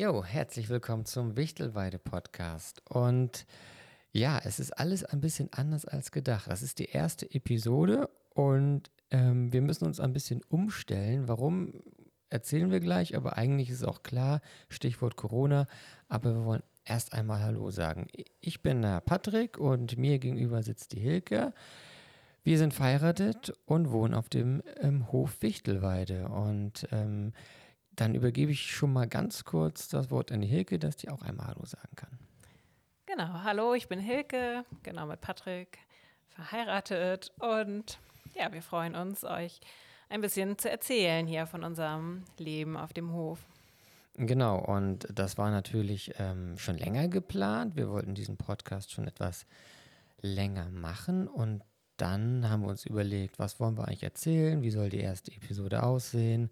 Jo, herzlich willkommen zum Wichtelweide-Podcast. Und ja, es ist alles ein bisschen anders als gedacht. Das ist die erste Episode und ähm, wir müssen uns ein bisschen umstellen. Warum erzählen wir gleich, aber eigentlich ist auch klar, Stichwort Corona. Aber wir wollen erst einmal Hallo sagen. Ich bin der Patrick und mir gegenüber sitzt die Hilke. Wir sind verheiratet und wohnen auf dem ähm, Hof Wichtelweide. Und ähm, dann übergebe ich schon mal ganz kurz das Wort an die Hilke, dass die auch einmal Hallo sagen kann. Genau, hallo, ich bin Hilke, genau mit Patrick, verheiratet und ja, wir freuen uns, euch ein bisschen zu erzählen hier von unserem Leben auf dem Hof. Genau, und das war natürlich ähm, schon länger geplant. Wir wollten diesen Podcast schon etwas länger machen und dann haben wir uns überlegt, was wollen wir eigentlich erzählen, wie soll die erste Episode aussehen,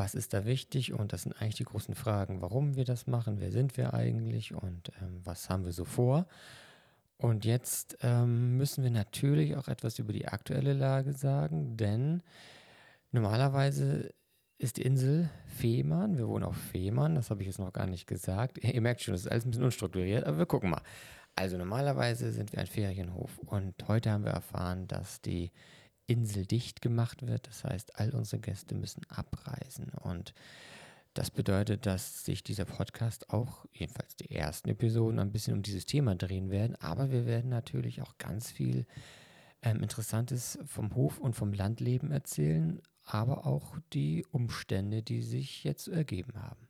was ist da wichtig und das sind eigentlich die großen Fragen, warum wir das machen, wer sind wir eigentlich und ähm, was haben wir so vor. Und jetzt ähm, müssen wir natürlich auch etwas über die aktuelle Lage sagen, denn normalerweise ist die Insel Fehmarn. Wir wohnen auf Fehmarn, das habe ich jetzt noch gar nicht gesagt. Ihr merkt schon, das ist alles ein bisschen unstrukturiert, aber wir gucken mal. Also normalerweise sind wir ein Ferienhof und heute haben wir erfahren, dass die Insel dicht gemacht wird. Das heißt, all unsere Gäste müssen abreisen. Und das bedeutet, dass sich dieser Podcast auch, jedenfalls die ersten Episoden, ein bisschen um dieses Thema drehen werden. Aber wir werden natürlich auch ganz viel ähm, Interessantes vom Hof und vom Landleben erzählen, aber auch die Umstände, die sich jetzt ergeben haben.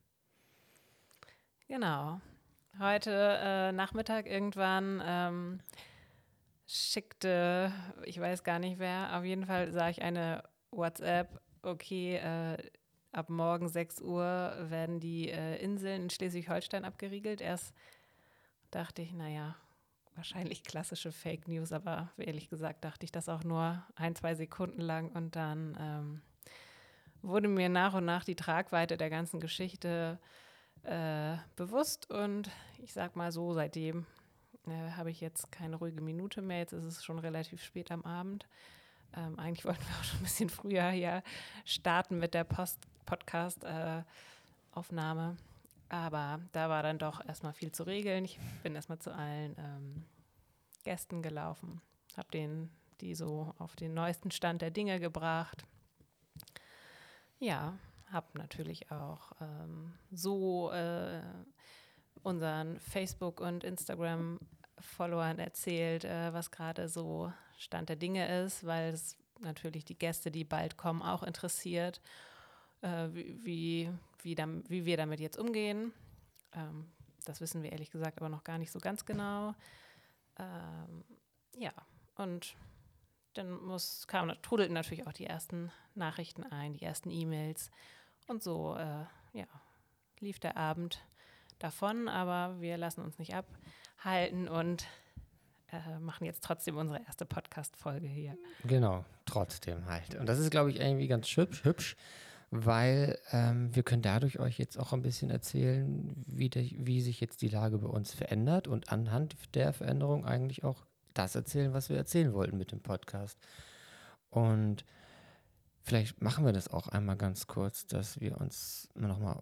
Genau. Heute äh, Nachmittag irgendwann ähm, schickte, ich weiß gar nicht wer, auf jeden Fall sah ich eine WhatsApp, okay, äh, ab morgen 6 Uhr werden die äh, Inseln in Schleswig-Holstein abgeriegelt. Erst dachte ich, naja, wahrscheinlich klassische Fake News, aber ehrlich gesagt dachte ich das auch nur ein, zwei Sekunden lang und dann ähm, wurde mir nach und nach die Tragweite der ganzen Geschichte äh, bewusst und ich sag mal so, seitdem äh, habe ich jetzt keine ruhige Minute mehr. Jetzt ist es schon relativ spät am Abend. Ähm, eigentlich wollten wir auch schon ein bisschen früher hier starten mit der Podcast-Aufnahme. Äh, Aber da war dann doch erstmal viel zu regeln. Ich bin erstmal zu allen ähm, Gästen gelaufen, habe denen die so auf den neuesten Stand der Dinge gebracht. Ja, habe natürlich auch ähm, so äh, unseren Facebook- und Instagram-Followern erzählt, äh, was gerade so Stand der Dinge ist, weil es natürlich die Gäste, die bald kommen, auch interessiert, äh, wie, wie, wie, dann, wie, wir damit jetzt umgehen. Ähm, das wissen wir ehrlich gesagt aber noch gar nicht so ganz genau. Ähm, ja, und dann muss, kam, trudelten natürlich auch die ersten Nachrichten ein, die ersten E-Mails. Und so, äh, ja, lief der Abend davon, aber wir lassen uns nicht abhalten und äh, machen jetzt trotzdem unsere erste Podcast-Folge hier. Genau, trotzdem halt. Und das ist, glaube ich, irgendwie ganz hübsch, hübsch weil ähm, wir können dadurch euch jetzt auch ein bisschen erzählen, wie, de, wie sich jetzt die Lage bei uns verändert und anhand der Veränderung eigentlich auch das erzählen, was wir erzählen wollten mit dem Podcast. Und vielleicht machen wir das auch einmal ganz kurz, dass wir uns nochmal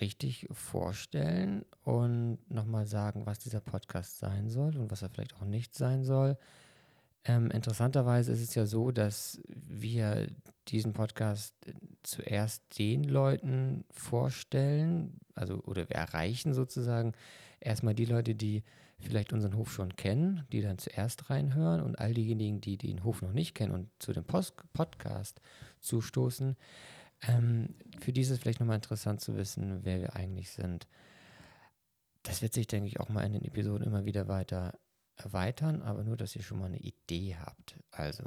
richtig vorstellen und nochmal sagen, was dieser Podcast sein soll und was er vielleicht auch nicht sein soll. Ähm, interessanterweise ist es ja so, dass wir diesen Podcast zuerst den Leuten vorstellen, also oder wir erreichen sozusagen erstmal die Leute, die vielleicht unseren Hof schon kennen, die dann zuerst reinhören und all diejenigen, die den Hof noch nicht kennen und zu dem Post Podcast zustoßen, ähm, für die ist es vielleicht nochmal interessant zu wissen, wer wir eigentlich sind. Das wird sich, denke ich, auch mal in den Episoden immer wieder weiter erweitern, aber nur, dass ihr schon mal eine Idee habt. Also,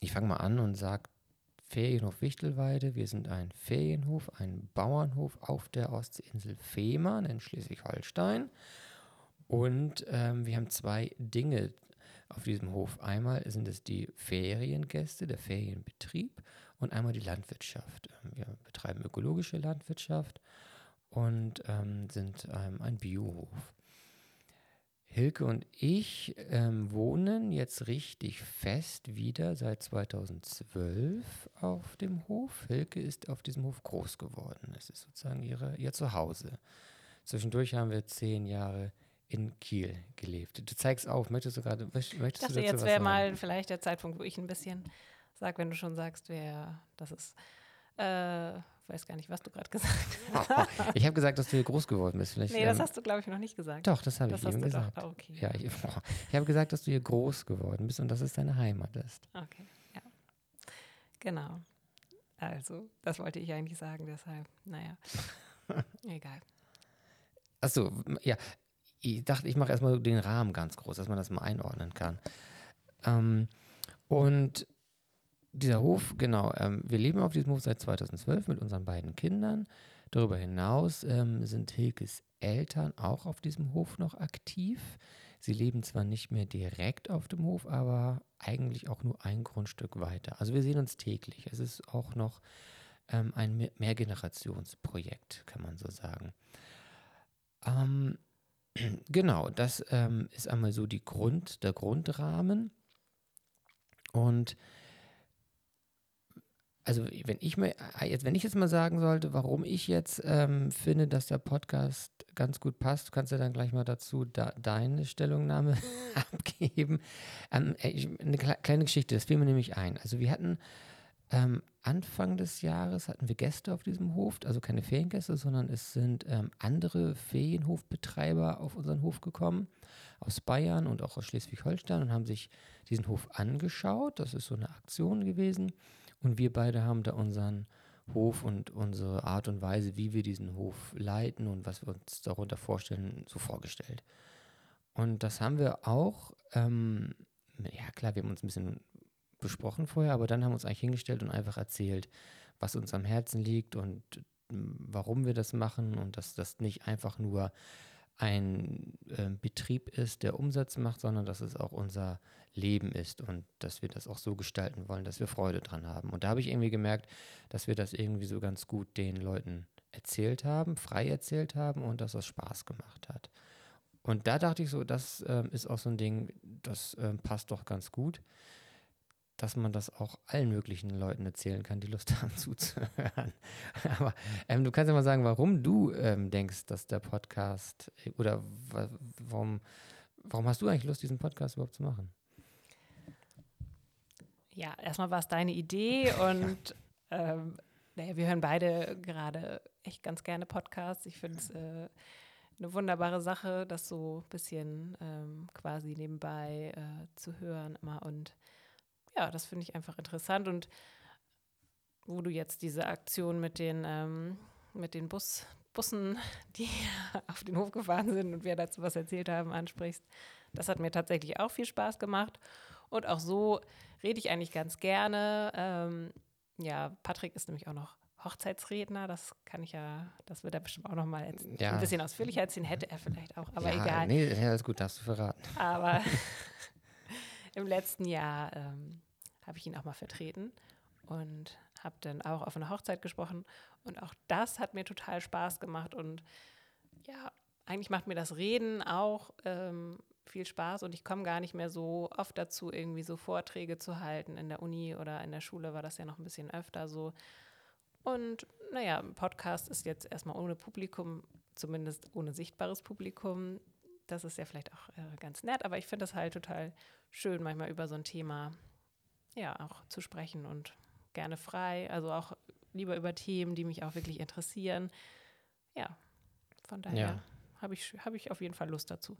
ich fange mal an und sage, Ferienhof Wichtelweide. Wir sind ein Ferienhof, ein Bauernhof auf der Ostseeinsel Fehmarn in Schleswig-Holstein. Und ähm, wir haben zwei Dinge auf diesem Hof. Einmal sind es die Feriengäste, der Ferienbetrieb und einmal die Landwirtschaft. Ähm, wir betreiben ökologische Landwirtschaft und ähm, sind ähm, ein Biohof. Hilke und ich ähm, wohnen jetzt richtig fest wieder seit 2012 auf dem Hof. Hilke ist auf diesem Hof groß geworden. Es ist sozusagen ihre, ihr Zuhause. Zwischendurch haben wir zehn Jahre in Kiel gelebt. Du zeigst auf, möchtest du gerade, möchtest ich dachte, du jetzt wäre mal vielleicht der Zeitpunkt, wo ich ein bisschen sage, wenn du schon sagst, wer das ist. Äh, weiß gar nicht, was du gerade gesagt hast. ich habe gesagt, dass du hier groß geworden bist. Vielleicht, nee, das ähm, hast du, glaube ich, noch nicht gesagt. Doch, das habe ich eben gesagt. Doch, okay. Ja, ich, ich habe gesagt, dass du hier groß geworden bist und dass es deine Heimat ist. Okay, ja. Genau. Also, das wollte ich eigentlich sagen, deshalb, naja, egal. Achso, ja. Ich dachte, ich mache erstmal den Rahmen ganz groß, dass man das mal einordnen kann. Ähm, und dieser Hof, genau, ähm, wir leben auf diesem Hof seit 2012 mit unseren beiden Kindern. Darüber hinaus ähm, sind Hilkes Eltern auch auf diesem Hof noch aktiv. Sie leben zwar nicht mehr direkt auf dem Hof, aber eigentlich auch nur ein Grundstück weiter. Also wir sehen uns täglich. Es ist auch noch ähm, ein Mehrgenerationsprojekt, kann man so sagen. Ähm, genau, das ähm, ist einmal so Grund, der Grundrahmen. Und also wenn ich mir jetzt, wenn ich jetzt mal sagen sollte, warum ich jetzt ähm, finde, dass der Podcast ganz gut passt, kannst du dann gleich mal dazu da, deine Stellungnahme abgeben. Ähm, eine kleine Geschichte, das fiel mir nämlich ein. Also wir hatten ähm, Anfang des Jahres hatten wir Gäste auf diesem Hof, also keine Feriengäste, sondern es sind ähm, andere Ferienhofbetreiber auf unseren Hof gekommen, aus Bayern und auch aus Schleswig-Holstein und haben sich diesen Hof angeschaut. Das ist so eine Aktion gewesen. Und wir beide haben da unseren Hof und unsere Art und Weise, wie wir diesen Hof leiten und was wir uns darunter vorstellen, so vorgestellt. Und das haben wir auch, ähm, ja klar, wir haben uns ein bisschen besprochen vorher, aber dann haben wir uns eigentlich hingestellt und einfach erzählt, was uns am Herzen liegt und warum wir das machen und dass das nicht einfach nur ein äh, Betrieb ist, der Umsatz macht, sondern dass es auch unser Leben ist und dass wir das auch so gestalten wollen, dass wir Freude dran haben. Und da habe ich irgendwie gemerkt, dass wir das irgendwie so ganz gut den Leuten erzählt haben, frei erzählt haben und dass das Spaß gemacht hat. Und da dachte ich so, das äh, ist auch so ein Ding, das äh, passt doch ganz gut dass man das auch allen möglichen Leuten erzählen kann, die Lust haben zuzuhören. Aber ähm, du kannst ja mal sagen, warum du ähm, denkst, dass der Podcast oder warum, warum hast du eigentlich Lust, diesen Podcast überhaupt zu machen? Ja, erstmal war es deine Idee und ähm, naja, wir hören beide gerade echt ganz gerne Podcasts. Ich finde es äh, eine wunderbare Sache, das so ein bisschen ähm, quasi nebenbei äh, zu hören immer und ja, das finde ich einfach interessant. Und wo du jetzt diese Aktion mit den, ähm, mit den Bus, Bussen, die auf den Hof gefahren sind und wir dazu was erzählt haben, ansprichst, das hat mir tatsächlich auch viel Spaß gemacht. Und auch so rede ich eigentlich ganz gerne. Ähm, ja, Patrick ist nämlich auch noch Hochzeitsredner, das kann ich ja, das wird er bestimmt auch noch mal ja. ein bisschen ausführlicher erzählen, hätte er vielleicht auch, aber ja, egal. Nee, ja, ist gut, darfst du verraten. Aber im letzten Jahr ähm, habe ich ihn auch mal vertreten und habe dann auch auf einer Hochzeit gesprochen. Und auch das hat mir total Spaß gemacht. Und ja, eigentlich macht mir das Reden auch ähm, viel Spaß. Und ich komme gar nicht mehr so oft dazu, irgendwie so Vorträge zu halten. In der Uni oder in der Schule war das ja noch ein bisschen öfter so. Und naja, ein Podcast ist jetzt erstmal ohne Publikum, zumindest ohne sichtbares Publikum. Das ist ja vielleicht auch äh, ganz nett, aber ich finde das halt total schön, manchmal über so ein Thema ja, auch zu sprechen und gerne frei, also auch lieber über Themen, die mich auch wirklich interessieren. Ja, von daher ja. habe ich, hab ich auf jeden Fall Lust dazu.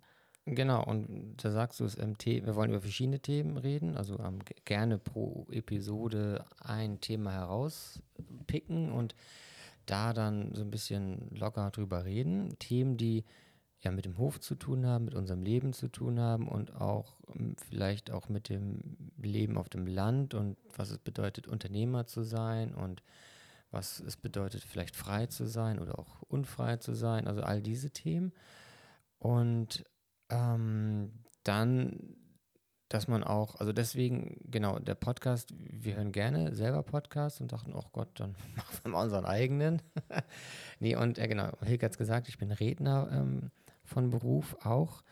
Genau, und da sagst du es, ähm, wir wollen über verschiedene Themen reden, also ähm, gerne pro Episode ein Thema herauspicken und da dann so ein bisschen locker drüber reden. Themen, die ja mit dem Hof zu tun haben, mit unserem Leben zu tun haben und auch ähm, vielleicht auch mit dem Leben auf dem Land und was es bedeutet, Unternehmer zu sein und was es bedeutet, vielleicht frei zu sein oder auch unfrei zu sein, also all diese Themen. Und ähm, dann, dass man auch, also deswegen, genau, der Podcast, wir hören gerne selber Podcasts und dachten, oh Gott, dann machen wir mal unseren eigenen. nee, und äh, genau, Hilke hat es gesagt, ich bin Redner ähm, von Beruf auch.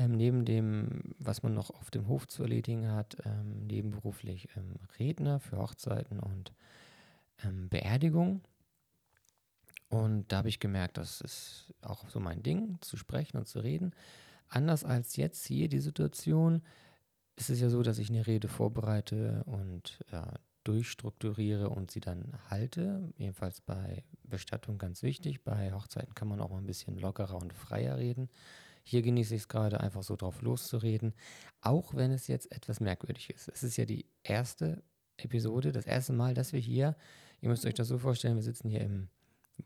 ähm, neben dem, was man noch auf dem Hof zu erledigen hat, ähm, nebenberuflich ähm, Redner für Hochzeiten und ähm, Beerdigungen. Und da habe ich gemerkt, das ist auch so mein Ding, zu sprechen und zu reden. Anders als jetzt hier die Situation, ist es ja so, dass ich eine Rede vorbereite und ja, durchstrukturiere und sie dann halte. Jedenfalls bei Bestattung ganz wichtig. Bei Hochzeiten kann man auch mal ein bisschen lockerer und freier reden. Hier genieße ich es gerade, einfach so drauf loszureden, auch wenn es jetzt etwas merkwürdig ist. Es ist ja die erste Episode, das erste Mal, dass wir hier, ihr müsst euch das so vorstellen, wir sitzen hier im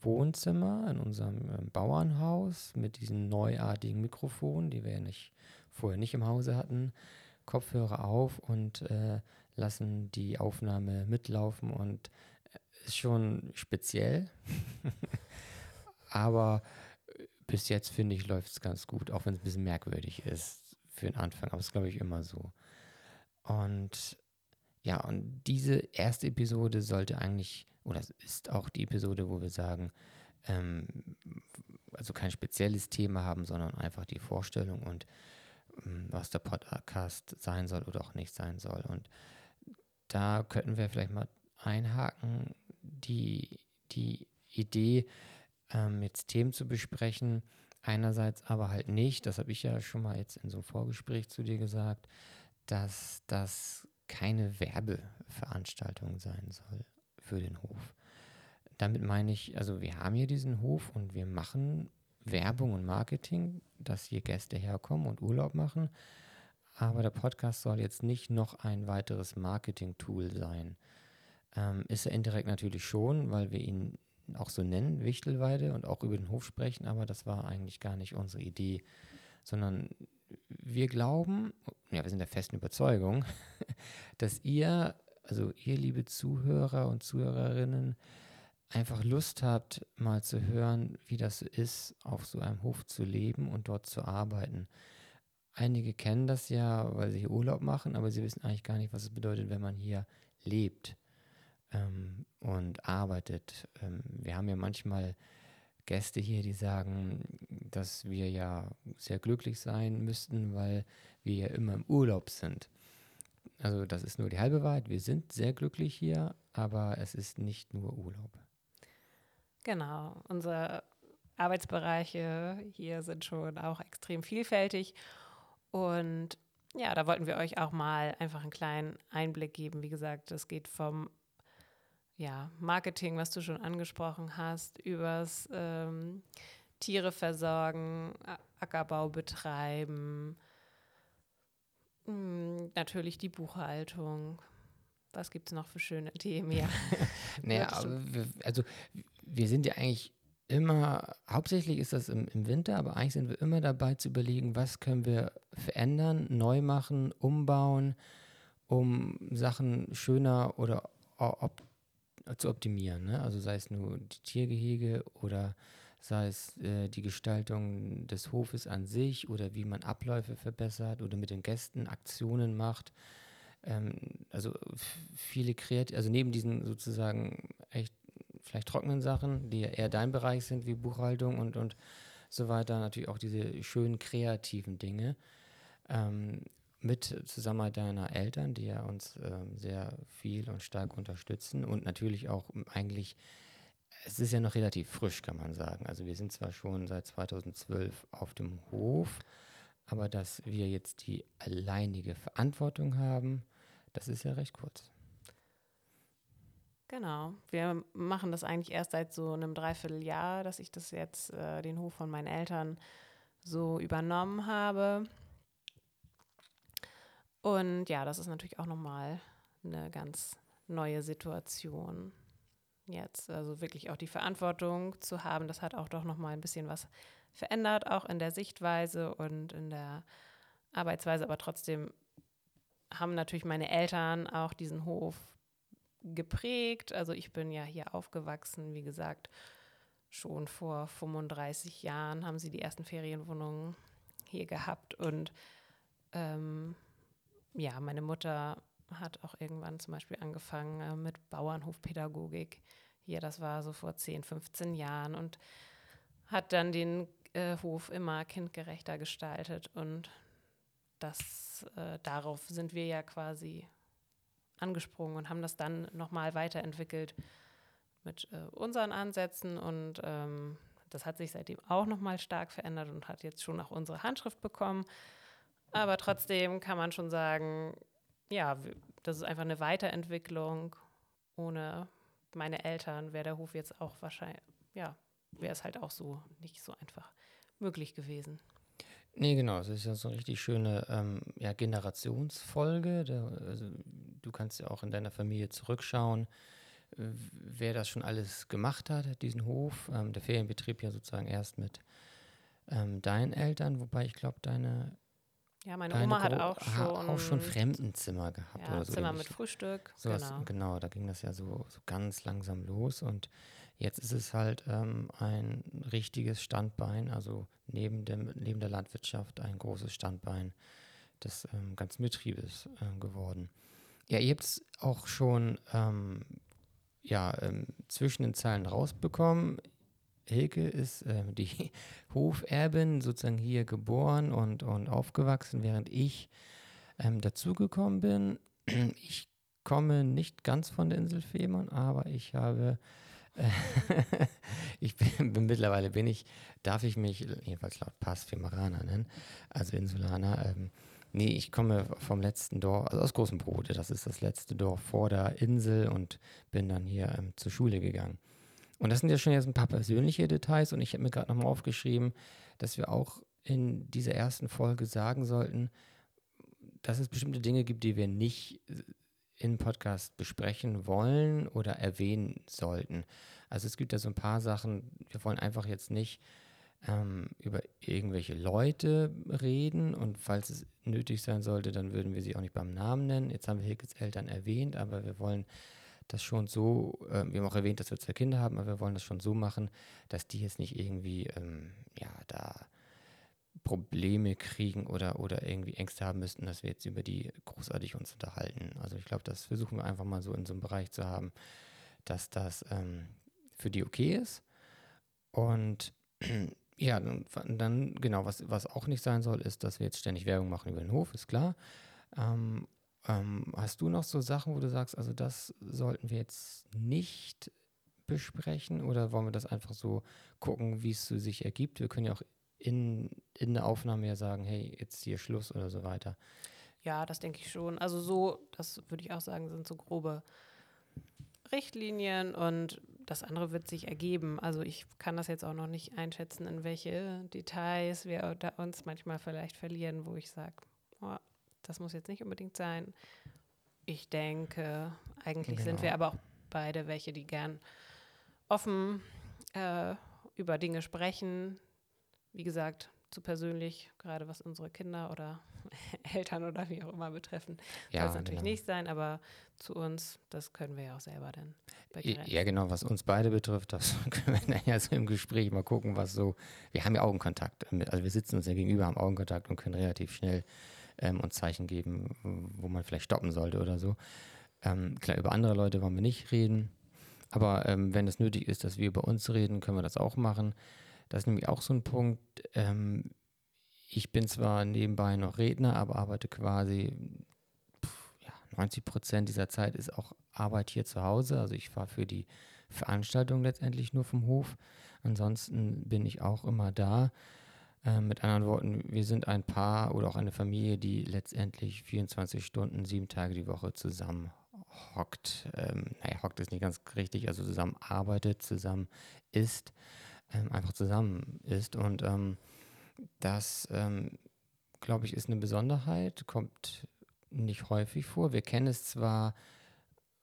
Wohnzimmer in unserem äh, Bauernhaus mit diesen neuartigen Mikrofonen, die wir ja nicht, vorher nicht im Hause hatten, Kopfhörer auf und äh, lassen die Aufnahme mitlaufen und äh, ist schon speziell. Aber äh, bis jetzt finde ich, läuft es ganz gut, auch wenn es ein bisschen merkwürdig ist für den Anfang. Aber es ist, glaube ich, immer so. Und ja, und diese erste Episode sollte eigentlich, oder ist auch die Episode, wo wir sagen, ähm, also kein spezielles Thema haben, sondern einfach die Vorstellung und was der Podcast sein soll oder auch nicht sein soll. Und da könnten wir vielleicht mal einhaken, die, die Idee, ähm, jetzt Themen zu besprechen, einerseits aber halt nicht, das habe ich ja schon mal jetzt in so einem Vorgespräch zu dir gesagt, dass das keine Werbeveranstaltung sein soll für den Hof. Damit meine ich, also wir haben hier diesen Hof und wir machen Werbung und Marketing, dass hier Gäste herkommen und Urlaub machen. Aber der Podcast soll jetzt nicht noch ein weiteres Marketing-Tool sein. Ähm, ist er indirekt natürlich schon, weil wir ihn auch so nennen, Wichtelweide, und auch über den Hof sprechen, aber das war eigentlich gar nicht unsere Idee, sondern wir glauben, ja, wir sind der festen Überzeugung, dass ihr, also ihr liebe Zuhörer und Zuhörerinnen, einfach Lust habt, mal zu hören, wie das ist, auf so einem Hof zu leben und dort zu arbeiten. Einige kennen das ja, weil sie hier Urlaub machen, aber sie wissen eigentlich gar nicht, was es bedeutet, wenn man hier lebt ähm, und arbeitet. Ähm, wir haben ja manchmal Gäste hier, die sagen, dass wir ja sehr glücklich sein müssten, weil wir ja immer im Urlaub sind. Also das ist nur die halbe Wahrheit. Wir sind sehr glücklich hier, aber es ist nicht nur Urlaub. Genau, unsere Arbeitsbereiche hier sind schon auch extrem vielfältig. Und ja, da wollten wir euch auch mal einfach einen kleinen Einblick geben. Wie gesagt, es geht vom ja, Marketing, was du schon angesprochen hast, übers ähm, Tiere versorgen, Ackerbau betreiben, mh, hm, natürlich die Buchhaltung. Was gibt es noch für schöne Themen? Ja. naja, also wir sind ja eigentlich immer, hauptsächlich ist das im, im Winter, aber eigentlich sind wir immer dabei zu überlegen, was können wir verändern, neu machen, umbauen, um Sachen schöner oder op zu optimieren. Ne? Also sei es nur die Tiergehege oder sei es äh, die Gestaltung des Hofes an sich oder wie man Abläufe verbessert oder mit den Gästen Aktionen macht. Ähm, also viele kreativ, also neben diesen sozusagen echt vielleicht trockenen Sachen, die eher dein Bereich sind, wie Buchhaltung und, und so weiter, natürlich auch diese schönen kreativen Dinge. Ähm, mit Zusammenarbeit deiner Eltern, die ja uns ähm, sehr viel und stark unterstützen und natürlich auch eigentlich, es ist ja noch relativ frisch, kann man sagen. Also wir sind zwar schon seit 2012 auf dem Hof, aber dass wir jetzt die alleinige Verantwortung haben, das ist ja recht kurz. Genau. Wir machen das eigentlich erst seit so einem Dreivierteljahr, dass ich das jetzt, äh, den Hof von meinen Eltern so übernommen habe. Und ja, das ist natürlich auch nochmal eine ganz neue Situation jetzt. Also wirklich auch die Verantwortung zu haben, das hat auch doch nochmal ein bisschen was verändert, auch in der Sichtweise und in der Arbeitsweise. Aber trotzdem haben natürlich meine Eltern auch diesen Hof geprägt. Also ich bin ja hier aufgewachsen, wie gesagt, schon vor 35 Jahren haben sie die ersten Ferienwohnungen hier gehabt und ähm, ja, meine Mutter hat auch irgendwann zum Beispiel angefangen äh, mit Bauernhofpädagogik. Hier, das war so vor 10, 15 Jahren und hat dann den äh, Hof immer kindgerechter gestaltet und das, äh, darauf sind wir ja quasi angesprungen und haben das dann nochmal weiterentwickelt mit äh, unseren Ansätzen und ähm, das hat sich seitdem auch nochmal stark verändert und hat jetzt schon auch unsere Handschrift bekommen. Aber trotzdem kann man schon sagen, ja, das ist einfach eine Weiterentwicklung. Ohne meine Eltern wäre der Hof jetzt auch wahrscheinlich, ja, wäre es halt auch so nicht so einfach möglich gewesen. Nee, genau. Es ist ja so eine richtig schöne ähm, ja, Generationsfolge. Da, also, du kannst ja auch in deiner Familie zurückschauen, äh, wer das schon alles gemacht hat, diesen Hof. Ähm, der Ferienbetrieb ja sozusagen erst mit ähm, deinen Eltern, wobei ich glaube, deine. Ja, meine Oma hat auch schon, auch schon Fremdenzimmer gehabt. Ja, oder so Zimmer ähnlich. mit Frühstück. So genau. Was, genau, da ging das ja so, so ganz langsam los und jetzt ist es halt ähm, ein richtiges Standbein, also neben, dem, neben der Landwirtschaft ein großes Standbein des ähm, ganzen Betriebes äh, geworden. Ja, ihr habt es auch schon ähm, ja, ähm, zwischen den Zeilen rausbekommen. Hilke ist äh, die Hoferbin, sozusagen hier geboren und, und aufgewachsen, während ich ähm, dazugekommen bin. Ich komme nicht ganz von der Insel Fehmarn, aber ich habe, ich bin, bin, mittlerweile bin ich, darf ich mich jedenfalls laut Pass Femaraner nennen, also Insulaner. Ähm, nee, ich komme vom letzten Dorf, also aus Großen Brote, das ist das letzte Dorf vor der Insel und bin dann hier ähm, zur Schule gegangen. Und das sind ja schon jetzt ein paar persönliche Details und ich habe mir gerade nochmal aufgeschrieben, dass wir auch in dieser ersten Folge sagen sollten, dass es bestimmte Dinge gibt, die wir nicht im Podcast besprechen wollen oder erwähnen sollten. Also es gibt ja so ein paar Sachen, wir wollen einfach jetzt nicht ähm, über irgendwelche Leute reden und falls es nötig sein sollte, dann würden wir sie auch nicht beim Namen nennen. Jetzt haben wir Hilkes Eltern erwähnt, aber wir wollen das schon so, äh, wir haben auch erwähnt, dass wir zwei Kinder haben, aber wir wollen das schon so machen, dass die jetzt nicht irgendwie, ähm, da Probleme kriegen oder, oder irgendwie Ängste haben müssten, dass wir jetzt über die großartig uns unterhalten. Also ich glaube, das versuchen wir einfach mal so in so einem Bereich zu haben, dass das ähm, für die okay ist. Und ja, dann, dann, genau, was, was auch nicht sein soll, ist, dass wir jetzt ständig Werbung machen über den Hof, ist klar. Ähm, ähm, hast du noch so Sachen, wo du sagst, also das sollten wir jetzt nicht besprechen oder wollen wir das einfach so gucken, wie es so sich ergibt? Wir können ja auch in, in der Aufnahme ja sagen, hey, jetzt hier Schluss oder so weiter. Ja, das denke ich schon. Also so, das würde ich auch sagen, sind so grobe Richtlinien und das andere wird sich ergeben. Also ich kann das jetzt auch noch nicht einschätzen, in welche Details wir uns manchmal vielleicht verlieren, wo ich sage, oh, das muss jetzt nicht unbedingt sein. Ich denke, eigentlich genau. sind wir aber auch beide welche, die gern offen äh, über Dinge sprechen. Wie gesagt, zu persönlich, gerade was unsere Kinder oder Eltern oder wie auch immer betreffen, ja, soll es natürlich genau. nicht sein, aber zu uns, das können wir ja auch selber dann. Ja, genau, was uns beide betrifft, das können wir dann ja so im Gespräch mal gucken, was so, wir haben ja Augenkontakt, also wir sitzen uns ja gegenüber, haben Augenkontakt und können relativ schnell ähm, uns Zeichen geben, wo man vielleicht stoppen sollte oder so. Ähm, klar, über andere Leute wollen wir nicht reden, aber ähm, wenn es nötig ist, dass wir über uns reden, können wir das auch machen. Das ist nämlich auch so ein Punkt. Ähm, ich bin zwar nebenbei noch Redner, aber arbeite quasi pff, ja, 90 Prozent dieser Zeit ist auch Arbeit hier zu Hause. Also ich fahre für die Veranstaltung letztendlich nur vom Hof. Ansonsten bin ich auch immer da. Äh, mit anderen Worten, wir sind ein Paar oder auch eine Familie, die letztendlich 24 Stunden, sieben Tage die Woche zusammen hockt. Ähm, naja, hockt ist nicht ganz richtig, also zusammen arbeitet, zusammen isst, ähm, einfach zusammen ist. Und ähm, das, ähm, glaube ich, ist eine Besonderheit, kommt nicht häufig vor. Wir kennen es zwar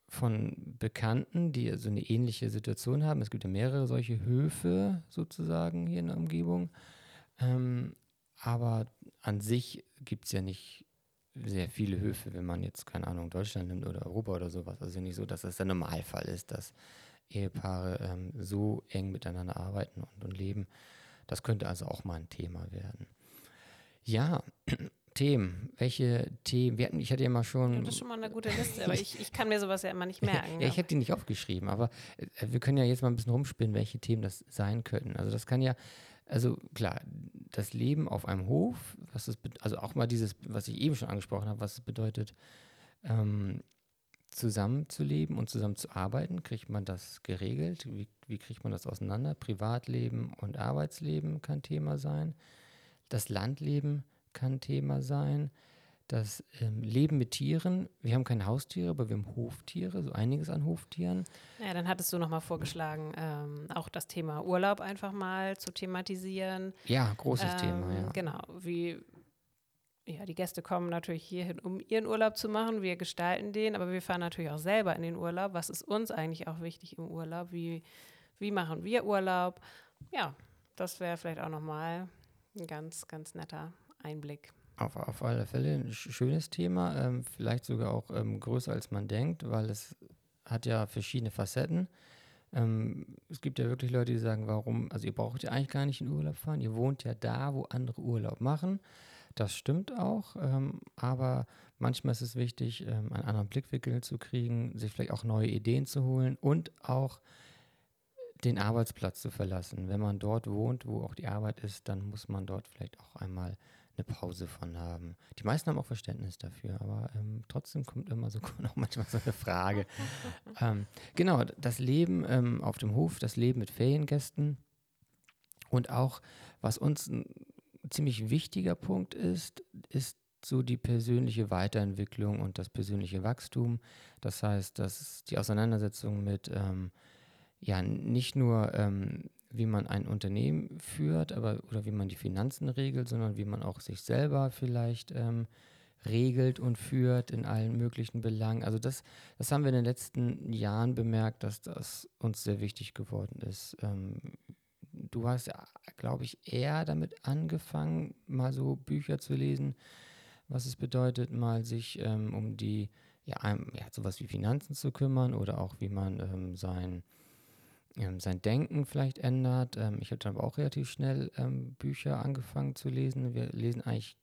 von Bekannten, die so eine ähnliche Situation haben. Es gibt ja mehrere solche Höfe sozusagen hier in der Umgebung. Ähm, aber an sich gibt es ja nicht sehr viele Höfe, wenn man jetzt, keine Ahnung, Deutschland nimmt oder Europa oder sowas. Also nicht so, dass das der Normalfall ist, dass Ehepaare ähm, so eng miteinander arbeiten und, und leben. Das könnte also auch mal ein Thema werden. Ja, Themen. Welche Themen? Wir hatten, ich hatte ja mal schon. Das ist schon mal eine gute Liste, aber ich, ich kann mir sowas ja immer nicht merken. ja, ich hätte die nicht aufgeschrieben, aber äh, wir können ja jetzt mal ein bisschen rumspinnen, welche Themen das sein könnten. Also das kann ja also klar, das Leben auf einem Hof, was es, also auch mal dieses, was ich eben schon angesprochen habe, was es bedeutet, ähm, zusammenzuleben und zusammen zu arbeiten. Kriegt man das geregelt? Wie, wie kriegt man das auseinander? Privatleben und Arbeitsleben kann Thema sein. Das Landleben kann Thema sein. Das ähm, Leben mit Tieren. Wir haben keine Haustiere, aber wir haben Hoftiere, so einiges an Hoftieren. Ja, dann hattest du nochmal vorgeschlagen, ähm, auch das Thema Urlaub einfach mal zu thematisieren. Ja, großes ähm, Thema, ja. Genau, wie ja, die Gäste kommen natürlich hierhin, um ihren Urlaub zu machen. Wir gestalten den, aber wir fahren natürlich auch selber in den Urlaub. Was ist uns eigentlich auch wichtig im Urlaub? Wie, wie machen wir Urlaub? Ja, das wäre vielleicht auch nochmal ein ganz, ganz netter Einblick. Auf, auf alle Fälle ein schönes Thema, ähm, vielleicht sogar auch ähm, größer als man denkt, weil es hat ja verschiedene Facetten. Ähm, es gibt ja wirklich Leute, die sagen, warum, also ihr braucht ja eigentlich gar nicht in Urlaub fahren, ihr wohnt ja da, wo andere Urlaub machen. Das stimmt auch, ähm, aber manchmal ist es wichtig, ähm, einen anderen Blickwinkel zu kriegen, sich vielleicht auch neue Ideen zu holen und auch den Arbeitsplatz zu verlassen. Wenn man dort wohnt, wo auch die Arbeit ist, dann muss man dort vielleicht auch einmal eine Pause von haben. Die meisten haben auch Verständnis dafür, aber ähm, trotzdem kommt immer so auch manchmal so eine Frage. ähm, genau, das Leben ähm, auf dem Hof, das Leben mit Feriengästen und auch, was uns ziemlich wichtiger Punkt ist, ist so die persönliche Weiterentwicklung und das persönliche Wachstum. Das heißt, dass die Auseinandersetzung mit ähm, ja nicht nur ähm, wie man ein Unternehmen führt, aber oder wie man die Finanzen regelt, sondern wie man auch sich selber vielleicht ähm, regelt und führt in allen möglichen Belangen. Also das, das haben wir in den letzten Jahren bemerkt, dass das uns sehr wichtig geworden ist. Du hast glaube ich, eher damit angefangen, mal so Bücher zu lesen, was es bedeutet, mal sich ähm, um die, ja, ja, sowas wie Finanzen zu kümmern oder auch wie man ähm, sein ähm, sein Denken vielleicht ändert. Ähm, ich habe dann aber auch relativ schnell ähm, Bücher angefangen zu lesen. Wir lesen eigentlich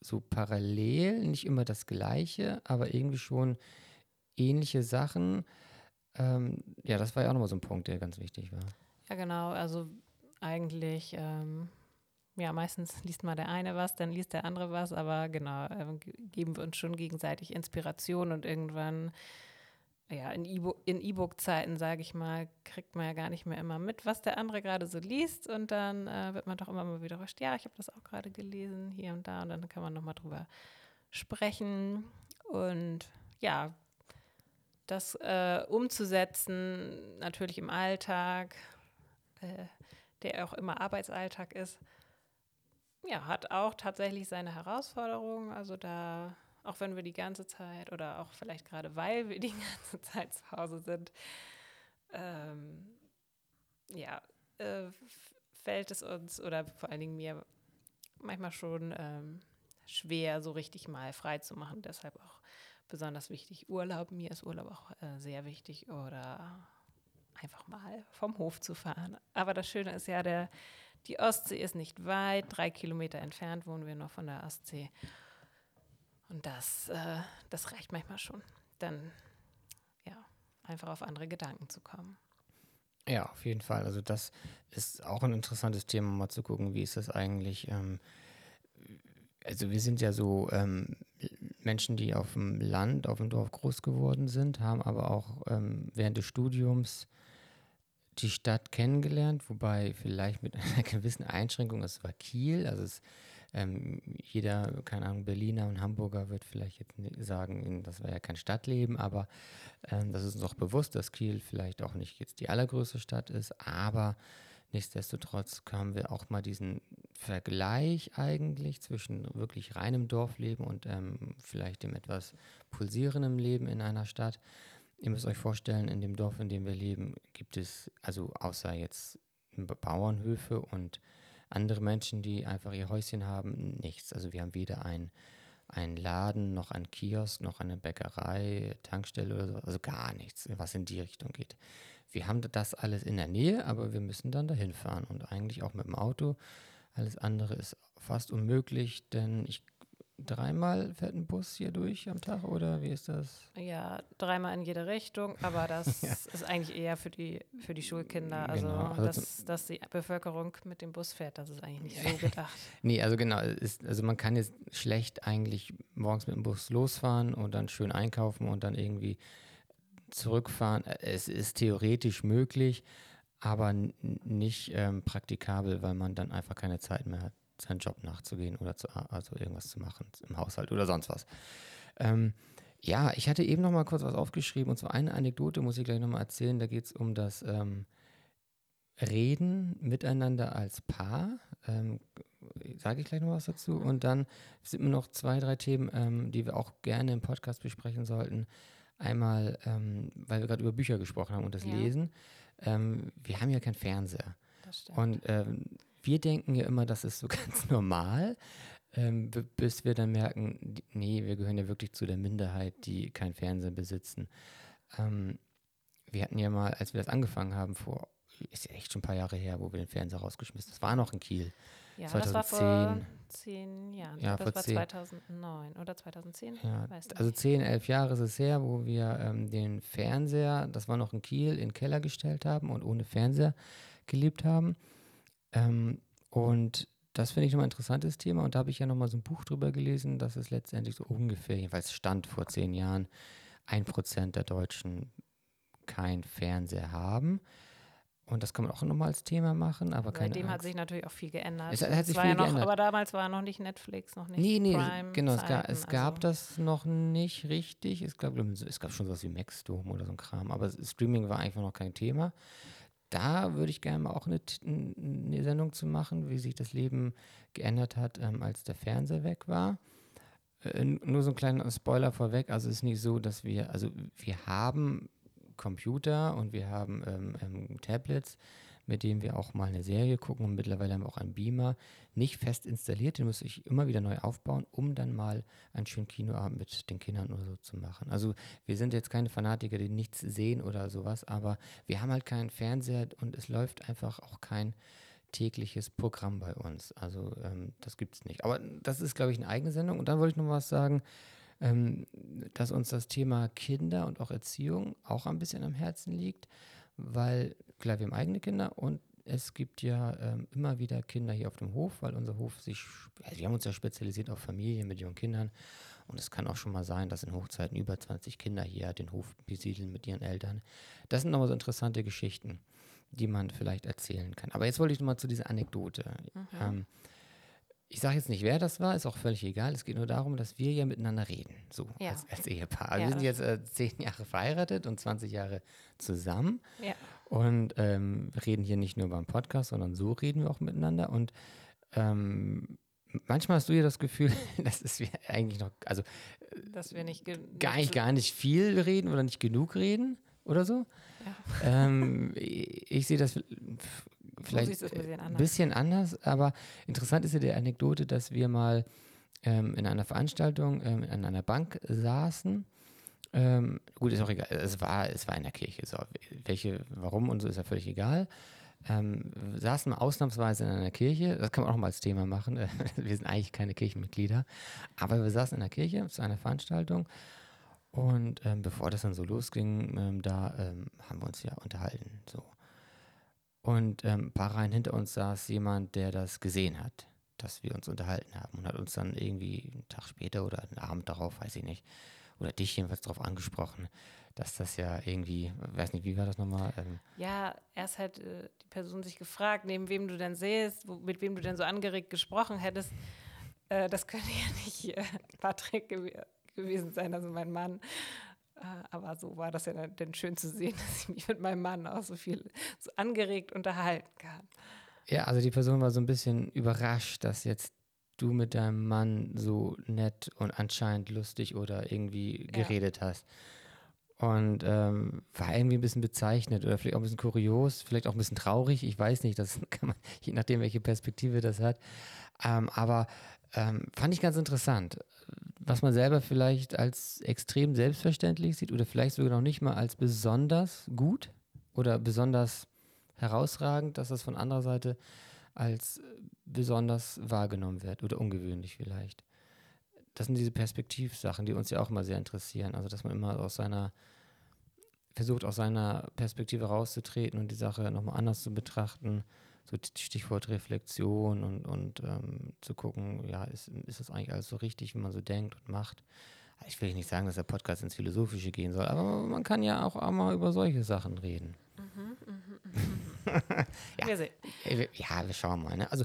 so parallel, nicht immer das Gleiche, aber irgendwie schon ähnliche Sachen. Ähm, ja, das war ja auch nochmal so ein Punkt, der ganz wichtig war. Ja, genau. Also eigentlich, ähm, ja, meistens liest mal der eine was, dann liest der andere was, aber genau, äh, geben wir uns schon gegenseitig Inspiration und irgendwann ja, in E-Book-Zeiten, sage ich mal, kriegt man ja gar nicht mehr immer mit, was der andere gerade so liest. Und dann äh, wird man doch immer mal wieder ja, ich habe das auch gerade gelesen, hier und da. Und dann kann man nochmal drüber sprechen. Und ja, das äh, umzusetzen, natürlich im Alltag, äh, der auch immer Arbeitsalltag ist, ja, hat auch tatsächlich seine Herausforderungen. Also da auch wenn wir die ganze Zeit oder auch vielleicht gerade weil wir die ganze Zeit zu Hause sind, ähm, ja, äh, fällt es uns oder vor allen Dingen mir manchmal schon ähm, schwer, so richtig mal frei zu machen. Deshalb auch besonders wichtig Urlaub. Mir ist Urlaub auch äh, sehr wichtig oder einfach mal vom Hof zu fahren. Aber das Schöne ist ja, der, die Ostsee ist nicht weit, drei Kilometer entfernt wohnen wir noch von der Ostsee. Und das, äh, das reicht manchmal schon, dann ja, einfach auf andere Gedanken zu kommen. Ja, auf jeden Fall. Also das ist auch ein interessantes Thema, mal zu gucken, wie ist das eigentlich. Ähm, also wir sind ja so ähm, Menschen, die auf dem Land, auf dem Dorf groß geworden sind, haben aber auch ähm, während des Studiums die Stadt kennengelernt, wobei vielleicht mit einer gewissen Einschränkung, es war Kiel, also es ähm, jeder, keine Ahnung, Berliner und Hamburger wird vielleicht jetzt sagen, das war ja kein Stadtleben, aber ähm, das ist uns auch bewusst, dass Kiel vielleicht auch nicht jetzt die allergrößte Stadt ist, aber nichtsdestotrotz haben wir auch mal diesen Vergleich eigentlich zwischen wirklich reinem Dorfleben und ähm, vielleicht dem etwas pulsierenden Leben in einer Stadt. Ihr müsst euch vorstellen, in dem Dorf, in dem wir leben, gibt es, also außer jetzt Bauernhöfe und andere Menschen, die einfach ihr Häuschen haben, nichts. Also wir haben weder ein, ein Laden, noch ein Kiosk, noch eine Bäckerei, Tankstelle oder so, also gar nichts, was in die Richtung geht. Wir haben das alles in der Nähe, aber wir müssen dann dahin fahren und eigentlich auch mit dem Auto. Alles andere ist fast unmöglich, denn ich dreimal fährt ein Bus hier durch am Tag oder wie ist das? Ja, dreimal in jede Richtung, aber das ja. ist eigentlich eher für die, für die Schulkinder. Also, genau. also dass, dass die Bevölkerung mit dem Bus fährt, das ist eigentlich nicht so gedacht. nee, also genau, ist, also man kann jetzt schlecht eigentlich morgens mit dem Bus losfahren und dann schön einkaufen und dann irgendwie zurückfahren. Es ist theoretisch möglich, aber nicht ähm, praktikabel, weil man dann einfach keine Zeit mehr hat seinen Job nachzugehen oder zu, also irgendwas zu machen im Haushalt oder sonst was. Ähm, ja, ich hatte eben noch mal kurz was aufgeschrieben und zwar eine Anekdote muss ich gleich noch mal erzählen. Da geht es um das ähm, Reden miteinander als Paar. Ähm, Sage ich gleich noch was dazu. Und dann sind mir noch zwei, drei Themen, ähm, die wir auch gerne im Podcast besprechen sollten. Einmal, ähm, weil wir gerade über Bücher gesprochen haben und das ja. Lesen. Ähm, wir haben ja keinen Fernseher. Und ähm, wir denken ja immer, das ist so ganz normal, ähm, bis wir dann merken, nee, wir gehören ja wirklich zu der Minderheit, die kein Fernsehen besitzen. Ähm, wir hatten ja mal, als wir das angefangen haben, vor, ist ja echt schon ein paar Jahre her, wo wir den Fernseher rausgeschmissen haben. Das war noch in Kiel. Ja, 2010. das war vor zehn Jahren. Ja, das vor war zehn. 2009 oder 2010. Ja, also zehn, elf Jahre ist es her, wo wir ähm, den Fernseher, das war noch in Kiel, in den Keller gestellt haben und ohne Fernseher gelebt haben. Ähm, und das finde ich nochmal ein interessantes Thema. Und da habe ich ja nochmal so ein Buch drüber gelesen, dass es letztendlich so ungefähr, jedenfalls stand vor zehn Jahren, ein Prozent der Deutschen kein Fernseher haben. Und das kann man auch nochmal als Thema machen, aber keine Seitdem Angst. hat sich natürlich auch viel geändert. Es hat sich viel viel ja noch, geändert. Aber damals war noch nicht Netflix, noch nicht Nee, nee, Prime genau, es, gab, es gab also. das noch nicht richtig. Es gab, es gab schon sowas wie Maxdome oder so ein Kram, aber Streaming war einfach noch kein Thema da würde ich gerne mal auch eine, eine, Sendung zu machen, wie sich das Leben geändert hat, ähm, als der Fernseher weg war. Äh, nur so ein kleiner Spoiler vorweg. Also es ist nicht so, dass wir, also wir haben Computer und wir haben ähm, ähm, Tablets, mit dem wir auch mal eine Serie gucken und mittlerweile haben wir auch einen Beamer, nicht fest installiert, den muss ich immer wieder neu aufbauen, um dann mal einen schönen Kinoabend mit den Kindern oder so zu machen. Also wir sind jetzt keine Fanatiker, die nichts sehen oder sowas, aber wir haben halt keinen Fernseher und es läuft einfach auch kein tägliches Programm bei uns. Also ähm, das gibt es nicht. Aber das ist, glaube ich, eine eigene Sendung. Und dann wollte ich noch was sagen, ähm, dass uns das Thema Kinder und auch Erziehung auch ein bisschen am Herzen liegt weil klar, wir haben eigene Kinder und es gibt ja ähm, immer wieder Kinder hier auf dem Hof, weil unser Hof sich, also wir haben uns ja spezialisiert auf Familien mit jungen Kindern und es kann auch schon mal sein, dass in Hochzeiten über 20 Kinder hier den Hof besiedeln mit ihren Eltern. Das sind nochmal so interessante Geschichten, die man vielleicht erzählen kann. Aber jetzt wollte ich nochmal zu dieser Anekdote. Mhm. Ähm, ich sage jetzt nicht, wer das war, ist auch völlig egal. Es geht nur darum, dass wir ja miteinander reden, so ja. als, als, Ehepaar. Also ja. Wir sind jetzt äh, zehn Jahre verheiratet und 20 Jahre zusammen ja. und ähm, reden hier nicht nur beim Podcast, sondern so reden wir auch miteinander. Und ähm, manchmal hast du ja das Gefühl, dass es wir eigentlich noch, also dass wir nicht gar nicht, gar nicht viel reden oder nicht genug reden oder so. Ja. Ähm, ich sehe das vielleicht ein bisschen anders. bisschen anders. aber interessant ist ja die Anekdote, dass wir mal ähm, in einer Veranstaltung ähm, an einer Bank saßen. Ähm, gut, ist auch egal. Es war, es war in der Kirche. So. Welche, warum und so ist ja völlig egal. Ähm, wir saßen mal ausnahmsweise in einer Kirche. Das kann man auch mal als Thema machen. wir sind eigentlich keine Kirchenmitglieder. Aber wir saßen in der Kirche zu einer Veranstaltung. Und ähm, bevor das dann so losging, ähm, da ähm, haben wir uns ja unterhalten. So. Und ähm, ein paar Reihen hinter uns saß jemand, der das gesehen hat, dass wir uns unterhalten haben und hat uns dann irgendwie einen Tag später oder einen Abend darauf, weiß ich nicht, oder dich jedenfalls darauf angesprochen, dass das ja irgendwie, weiß nicht, wie war das nochmal? Ähm ja, erst hat äh, die Person sich gefragt, neben wem du denn sähst, wo, mit wem du denn so angeregt gesprochen hättest. Äh, das könnte ja nicht äh, Patrick gew gewesen sein, also mein Mann. Äh, aber so war das ja dann, dann, schön zu sehen, dass ich mich mit meinem Mann auch so viel so angeregt unterhalten kann. Ja, also die Person war so ein bisschen überrascht, dass jetzt du mit deinem Mann so nett und anscheinend lustig oder irgendwie geredet ja. hast. Und ähm, war irgendwie ein bisschen bezeichnet oder vielleicht auch ein bisschen kurios, vielleicht auch ein bisschen traurig. Ich weiß nicht, das kann man, je nachdem, welche Perspektive das hat. Ähm, aber ähm, fand ich ganz interessant was man selber vielleicht als extrem selbstverständlich sieht oder vielleicht sogar noch nicht mal als besonders gut oder besonders herausragend, dass das von anderer Seite als besonders wahrgenommen wird oder ungewöhnlich vielleicht. das sind diese Perspektivsachen, die uns ja auch immer sehr interessieren. Also, dass man immer aus seiner, versucht aus seiner Perspektive rauszutreten und die Sache nochmal anders zu betrachten. So Stichwort Reflexion und, und ähm, zu gucken, ja, ist, ist das eigentlich alles so richtig, wie man so denkt und macht. Ich will nicht sagen, dass der Podcast ins Philosophische gehen soll, aber man kann ja auch einmal über solche Sachen reden. Mhm, mh, mh. ja. Wir sehen. Ja, wir schauen mal. Ne? Also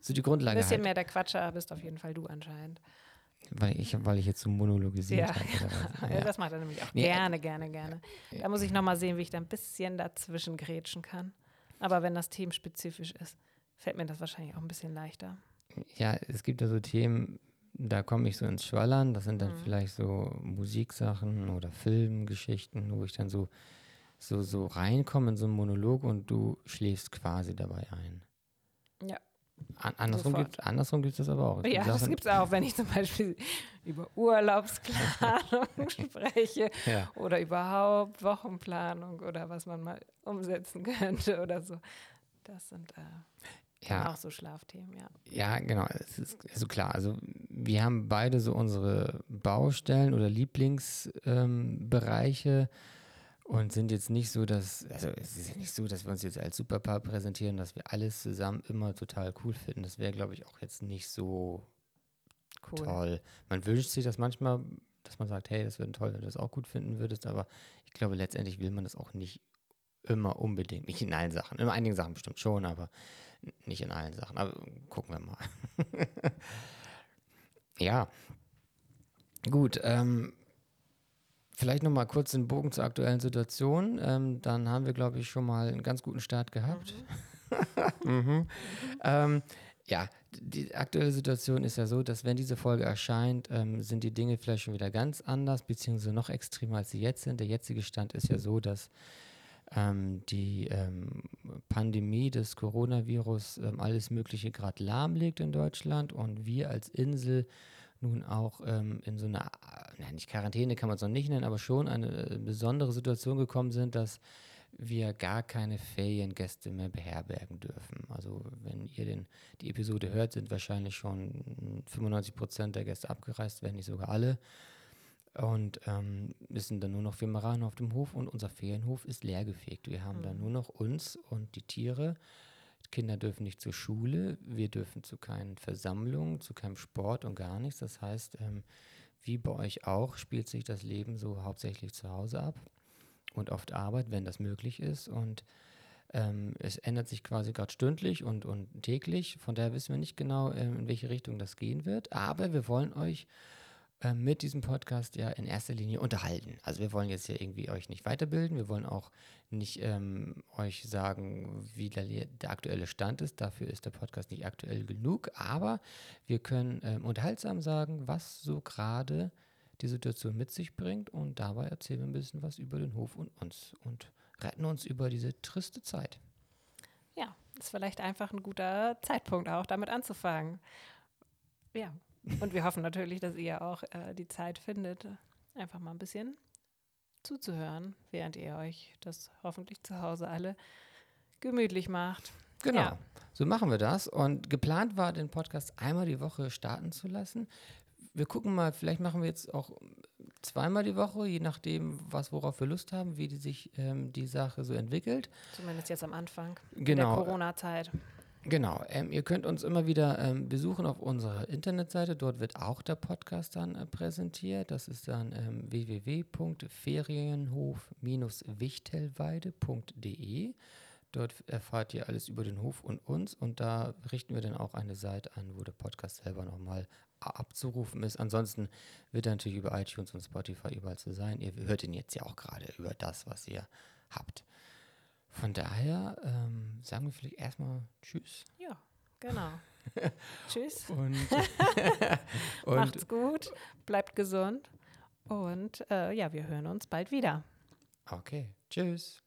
so die Grundlage. Ein bisschen halt. mehr der Quatscher bist auf jeden Fall du anscheinend. Weil ich, weil ich jetzt so monologisiert ja. habe. Ja. das macht er nämlich auch nee, gerne, gerne, gerne. Da muss ich nochmal sehen, wie ich da ein bisschen dazwischen grätschen kann. Aber wenn das themenspezifisch ist, fällt mir das wahrscheinlich auch ein bisschen leichter. Ja, es gibt ja so Themen, da komme ich so ins Schwallern. Das sind dann mhm. vielleicht so Musiksachen oder Filmgeschichten, wo ich dann so, so, so reinkomme in so einen Monolog und du schläfst quasi dabei ein. Ja. An, andersrum gibt andersrum gibt es das aber auch. Es ja, das gibt es auch, wenn ich zum Beispiel über Urlaubsplanung spreche ja. oder überhaupt Wochenplanung oder was man mal umsetzen könnte oder so. Das sind äh, ja. auch so Schlafthemen, ja. Ja, genau. Es ist also klar. Also wir haben beide so unsere Baustellen oder Lieblingsbereiche. Ähm, und sind jetzt nicht so, dass, also es ist ja nicht so, dass wir uns jetzt als Superpaar präsentieren, dass wir alles zusammen immer total cool finden. Das wäre, glaube ich, auch jetzt nicht so cool. toll. Man wünscht sich das manchmal, dass man sagt, hey, das wäre toll, wenn du das auch gut finden würdest, aber ich glaube, letztendlich will man das auch nicht immer unbedingt. Nicht in allen Sachen. In einigen Sachen bestimmt schon, aber nicht in allen Sachen. Aber gucken wir mal. ja. Gut, ähm, Vielleicht noch mal kurz den Bogen zur aktuellen Situation. Ähm, dann haben wir, glaube ich, schon mal einen ganz guten Start gehabt. Mhm. mhm. ähm, ja, die aktuelle Situation ist ja so, dass wenn diese Folge erscheint, ähm, sind die Dinge vielleicht schon wieder ganz anders, beziehungsweise noch extremer, als sie jetzt sind. Der jetzige Stand ist ja so, dass ähm, die ähm, Pandemie des Coronavirus ähm, alles Mögliche gerade lahmlegt in Deutschland und wir als Insel nun auch ähm, in so einer, na, nicht Quarantäne kann man es noch nicht nennen, aber schon eine äh, besondere Situation gekommen sind, dass wir gar keine Feriengäste mehr beherbergen dürfen. Also wenn ihr den, die Episode hört, sind wahrscheinlich schon 95 Prozent der Gäste abgereist, wenn nicht sogar alle. Und ähm, es sind dann nur noch wir Maranen auf dem Hof und unser Ferienhof ist leergefegt. Wir haben mhm. dann nur noch uns und die Tiere. Kinder dürfen nicht zur Schule, wir dürfen zu keinen Versammlungen, zu keinem Sport und gar nichts. Das heißt, ähm, wie bei euch auch, spielt sich das Leben so hauptsächlich zu Hause ab und oft Arbeit, wenn das möglich ist. Und ähm, es ändert sich quasi gerade stündlich und, und täglich. Von daher wissen wir nicht genau, ähm, in welche Richtung das gehen wird. Aber wir wollen euch äh, mit diesem Podcast ja in erster Linie unterhalten. Also wir wollen jetzt hier irgendwie euch nicht weiterbilden, wir wollen auch nicht ähm, euch sagen, wie der, der, aktuelle Stand ist. Dafür ist der Podcast nicht aktuell genug, aber wir können ähm, unterhaltsam sagen, was so gerade die Situation mit sich bringt und dabei erzählen wir ein bisschen was über den Hof und uns und retten uns über diese triste Zeit. Ja, ist vielleicht einfach ein guter Zeitpunkt auch, damit anzufangen. Ja, und wir hoffen natürlich, dass ihr auch äh, die Zeit findet, einfach mal ein bisschen zuzuhören, während ihr euch das hoffentlich zu Hause alle gemütlich macht. Genau. Ja. So machen wir das. Und geplant war, den Podcast einmal die Woche starten zu lassen. Wir gucken mal, vielleicht machen wir jetzt auch zweimal die Woche, je nachdem, was worauf wir Lust haben, wie die sich ähm, die Sache so entwickelt. Zumindest jetzt am Anfang genau. der Corona-Zeit. Genau, ähm, ihr könnt uns immer wieder ähm, besuchen auf unserer Internetseite. Dort wird auch der Podcast dann äh, präsentiert. Das ist dann ähm, www.ferienhof-wichtelweide.de. Dort erfahrt ihr alles über den Hof und uns und da richten wir dann auch eine Seite an, wo der Podcast selber nochmal abzurufen ist. Ansonsten wird er natürlich über iTunes und Spotify überall zu sein. Ihr hört ihn jetzt ja auch gerade über das, was ihr habt. Von daher ähm, sagen wir vielleicht erstmal Tschüss. Ja, genau. tschüss. Und, und, Macht's gut, bleibt gesund und äh, ja, wir hören uns bald wieder. Okay, tschüss.